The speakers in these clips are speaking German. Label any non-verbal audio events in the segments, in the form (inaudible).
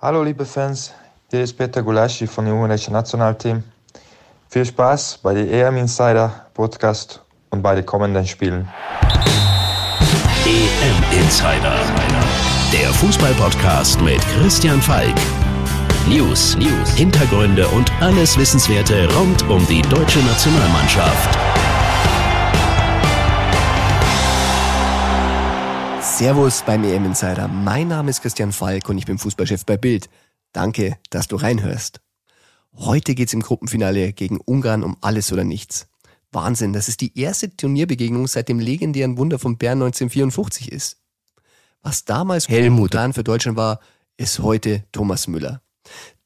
Hallo liebe Fans, hier ist Peter Gulaschi von dem ungarischen Nationalteam. Viel Spaß bei der EM Insider Podcast und bei den kommenden Spielen. EM Insider, der Fußballpodcast mit Christian Falk. News, News, Hintergründe und alles Wissenswerte rund um die deutsche Nationalmannschaft. Servus beim EM Insider. Mein Name ist Christian Falk und ich bin Fußballchef bei Bild. Danke, dass du reinhörst. Heute geht's im Gruppenfinale gegen Ungarn um alles oder nichts. Wahnsinn, dass es die erste Turnierbegegnung seit dem legendären Wunder von Bern 1954 ist. Was damals Helmut Lahn für Deutschland war, ist heute Thomas Müller.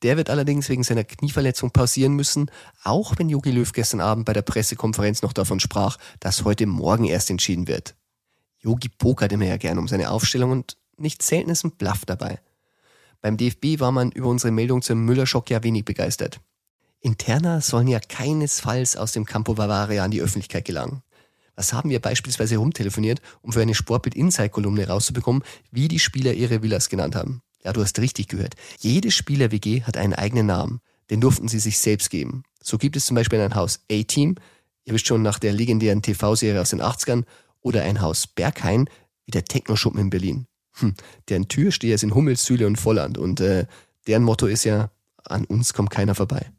Der wird allerdings wegen seiner Knieverletzung pausieren müssen, auch wenn Jogi Löw gestern Abend bei der Pressekonferenz noch davon sprach, dass heute Morgen erst entschieden wird. Yogi pokert immer ja gern um seine Aufstellung und nicht selten ist ein Bluff dabei. Beim DFB war man über unsere Meldung zum Müller-Schock ja wenig begeistert. Interna sollen ja keinesfalls aus dem Campo Bavaria an die Öffentlichkeit gelangen. Was haben wir beispielsweise rumtelefoniert, um für eine Sportbild Inside-Kolumne rauszubekommen, wie die Spieler ihre Villas genannt haben? Ja, du hast richtig gehört. Jede Spieler-WG hat einen eigenen Namen. Den durften sie sich selbst geben. So gibt es zum Beispiel ein Haus A-Team, ihr wisst schon nach der legendären TV-Serie aus den 80ern, oder ein Haus Berghain wie der Techno-Schuppen in Berlin. Hm, deren Türsteher sind Hummels, Süle und Volland und äh, deren Motto ist ja, an uns kommt keiner vorbei.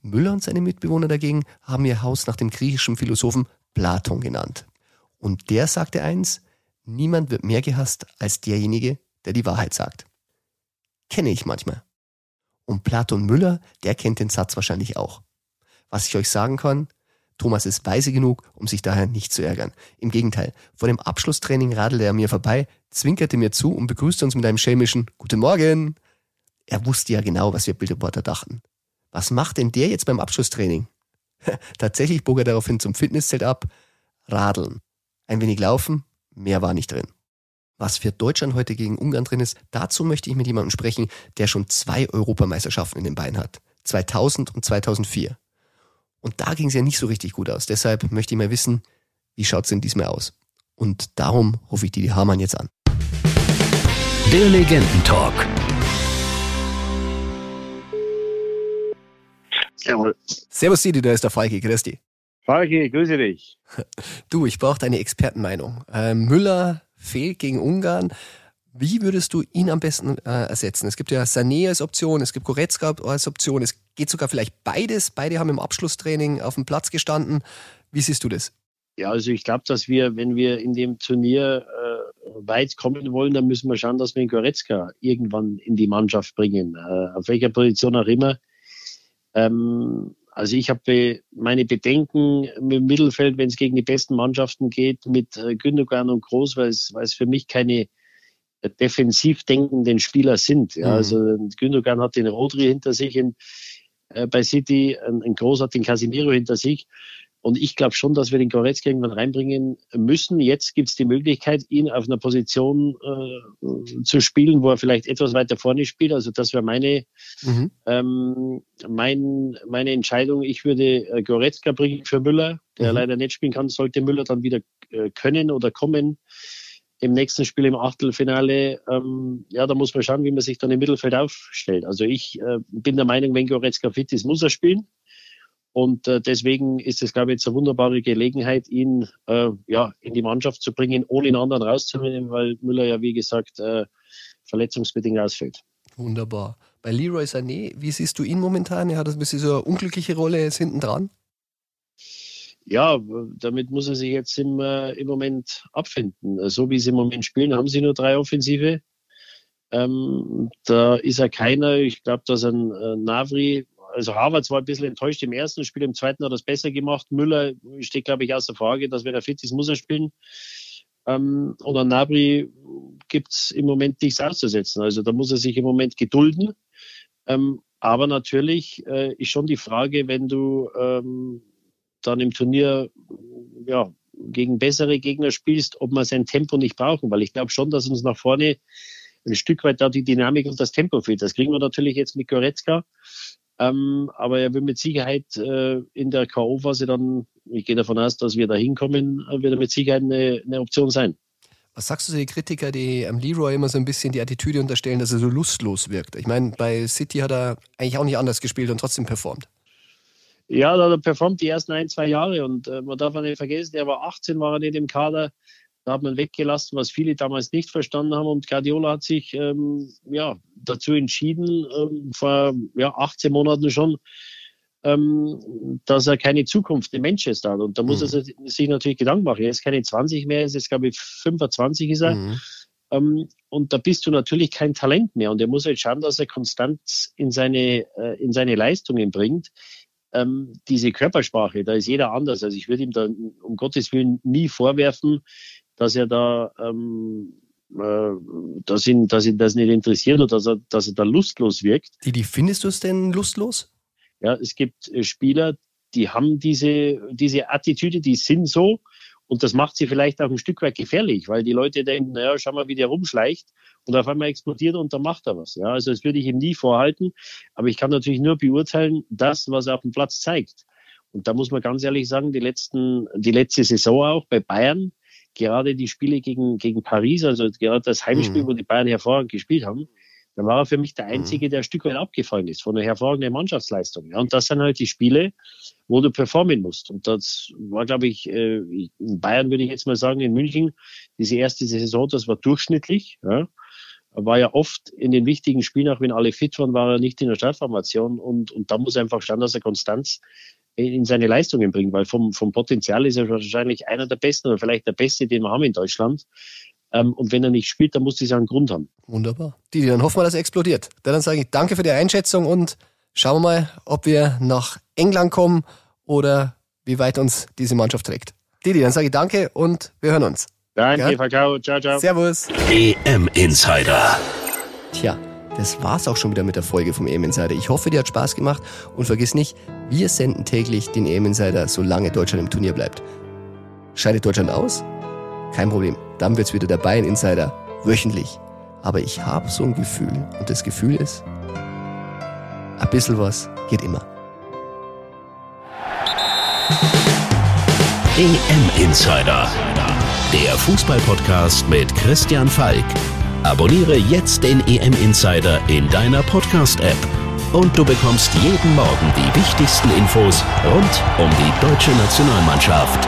Müller und seine Mitbewohner dagegen haben ihr Haus nach dem griechischen Philosophen Platon genannt. Und der sagte eins, niemand wird mehr gehasst als derjenige, der die Wahrheit sagt. Kenne ich manchmal. Und Platon Müller, der kennt den Satz wahrscheinlich auch. Was ich euch sagen kann, Thomas ist weise genug, um sich daher nicht zu ärgern. Im Gegenteil, vor dem Abschlusstraining radelte er mir vorbei, zwinkerte mir zu und begrüßte uns mit einem schelmischen Guten Morgen. Er wusste ja genau, was wir Bildreporter dachten. Was macht denn der jetzt beim Abschlusstraining? (laughs) Tatsächlich bog er daraufhin zum Fitnesszelt ab. Radeln. Ein wenig laufen, mehr war nicht drin. Was für Deutschland heute gegen Ungarn drin ist, dazu möchte ich mit jemandem sprechen, der schon zwei Europameisterschaften in den Beinen hat. 2000 und 2004. Und da ging es ja nicht so richtig gut aus. Deshalb möchte ich mal wissen, wie schaut es denn diesmal aus? Und darum rufe ich Didi Hamann jetzt an. Der Legendentalk. Servus. Servus Didi, da ist der Falki. Grüß dich. Falki, grüße dich. (laughs) Du, ich brauche deine Expertenmeinung. Äh, Müller fehlt gegen Ungarn. Wie würdest du ihn am besten äh, ersetzen? Es gibt ja Sané als Option, es gibt Goretzka als Option, es geht sogar vielleicht beides. Beide haben im Abschlusstraining auf dem Platz gestanden. Wie siehst du das? Ja, also ich glaube, dass wir, wenn wir in dem Turnier äh, weit kommen wollen, dann müssen wir schauen, dass wir den Goretzka irgendwann in die Mannschaft bringen. Äh, auf welcher Position auch immer. Ähm, also ich habe meine Bedenken im Mittelfeld, wenn es gegen die besten Mannschaften geht, mit äh, Gündogan und Groß, weil es, weil es für mich keine defensiv denkenden Spieler sind. Ja, mhm. Also Gündogan hat den Rodri hinter sich in, äh, bei City, ein, ein Groß hat den Casimiro hinter sich. Und ich glaube schon, dass wir den Goretzka irgendwann reinbringen müssen. Jetzt gibt es die Möglichkeit, ihn auf einer Position äh, zu spielen, wo er vielleicht etwas weiter vorne spielt. Also das wäre meine, mhm. ähm, mein, meine Entscheidung. Ich würde äh, Goretzka bringen für Müller, der mhm. leider nicht spielen kann. Sollte Müller dann wieder äh, können oder kommen, im nächsten Spiel im Achtelfinale, ähm, ja, da muss man schauen, wie man sich dann im Mittelfeld aufstellt. Also ich äh, bin der Meinung, wenn Goretzka fit ist, muss er spielen. Und äh, deswegen ist es, glaube ich, jetzt eine wunderbare Gelegenheit, ihn äh, ja, in die Mannschaft zu bringen, ohne den anderen rauszunehmen, weil Müller ja, wie gesagt, äh, verletzungsbedingt ausfällt. Wunderbar. Bei Leroy Sané, wie siehst du ihn momentan? Er hat ein bisschen so eine unglückliche Rolle jetzt hinten dran ja, damit muss er sich jetzt im, äh, im Moment abfinden. So wie sie im Moment spielen, haben sie nur drei Offensive. Ähm, da ist er keiner. Ich glaube, dass ein äh, Navri, also Harvard war ein bisschen enttäuscht im ersten Spiel, im zweiten hat er es besser gemacht. Müller steht, glaube ich, außer Frage, dass wenn er fit ist, muss er spielen. Ähm, und an Nabri gibt's im Moment nichts auszusetzen. Also da muss er sich im Moment gedulden. Ähm, aber natürlich äh, ist schon die Frage, wenn du ähm, dann im Turnier ja, gegen bessere Gegner spielst, ob man sein Tempo nicht brauchen, weil ich glaube schon, dass uns nach vorne ein Stück weit da die Dynamik und das Tempo fehlt. Das kriegen wir natürlich jetzt mit Goretzka. Ähm, aber er wird mit Sicherheit äh, in der K.O.-Phase dann, ich gehe davon aus, dass wir da hinkommen, wird er mit Sicherheit eine, eine Option sein. Was sagst du zu den Kritiker, die am Leroy immer so ein bisschen die Attitüde unterstellen, dass er so lustlos wirkt? Ich meine, bei City hat er eigentlich auch nicht anders gespielt und trotzdem performt. Ja, da hat er performt die ersten ein, zwei Jahre und äh, man darf nicht vergessen, er war 18, war er nicht im Kader. Da hat man weggelassen, was viele damals nicht verstanden haben. Und Guardiola hat sich ähm, ja, dazu entschieden, ähm, vor ja, 18 Monaten schon, ähm, dass er keine Zukunft im Manchester hat. Und da muss mhm. er sich natürlich Gedanken machen. Er ist keine 20 mehr, er ist jetzt, glaube ich, 25 ist er. Mhm. Ähm, und da bist du natürlich kein Talent mehr. Und er muss halt schauen, dass er konstant in seine, äh, in seine Leistungen bringt. Ähm, diese Körpersprache, da ist jeder anders. Also ich würde ihm da um Gottes Willen nie vorwerfen, dass er da, ähm, äh, dass ihn, dass ihn das nicht interessiert oder dass er, dass er da lustlos wirkt. Die, die findest du es denn lustlos? Ja, es gibt äh, Spieler, die haben diese, diese Attitüde, die sind so. Und das macht sie vielleicht auch ein Stück weit gefährlich, weil die Leute denken, naja, schau mal, wie der rumschleicht und auf einmal explodiert und dann macht er was. Ja, also das würde ich ihm nie vorhalten. Aber ich kann natürlich nur beurteilen, das, was er auf dem Platz zeigt. Und da muss man ganz ehrlich sagen, die letzten, die letzte Saison auch bei Bayern, gerade die Spiele gegen, gegen Paris, also gerade das Heimspiel, mhm. wo die Bayern hervorragend gespielt haben, dann war er für mich der Einzige, mhm. der ein Stück weit abgefallen ist von der hervorragenden Mannschaftsleistung. Ja, und das sind halt die Spiele, wo du performen musst. Und das war, glaube ich, äh, in Bayern würde ich jetzt mal sagen, in München, diese erste Saison, das war durchschnittlich. Ja. Er war ja oft in den wichtigen Spielen, auch wenn alle fit waren, war er nicht in der Startformation. Und, und da muss einfach schauen, dass er Konstanz in seine Leistungen bringt, weil vom, vom Potenzial ist er wahrscheinlich einer der besten oder vielleicht der beste, den wir haben in Deutschland. Ähm, und wenn er nicht spielt, dann muss das ja einen Grund haben. Wunderbar. Didi, dann hoffen wir, dass er explodiert. Dann sage ich danke für die Einschätzung und schauen wir mal, ob wir nach England kommen oder wie weit uns diese Mannschaft trägt. Didi, dann sage ich danke und wir hören uns. Danke, ja? Ciao, ciao. Servus. EM Insider. Tja, das war's auch schon wieder mit der Folge vom EM Insider. Ich hoffe, dir hat Spaß gemacht und vergiss nicht, wir senden täglich den EM Insider, solange Deutschland im Turnier bleibt. Scheidet Deutschland aus? Kein Problem. Dann wird's wieder der Bayern Insider wöchentlich. Aber ich habe so ein Gefühl und das Gefühl ist, ein bisschen was geht immer. EM Insider, der Fußballpodcast mit Christian Falk. Abonniere jetzt den EM Insider in deiner Podcast-App und du bekommst jeden Morgen die wichtigsten Infos rund um die deutsche Nationalmannschaft.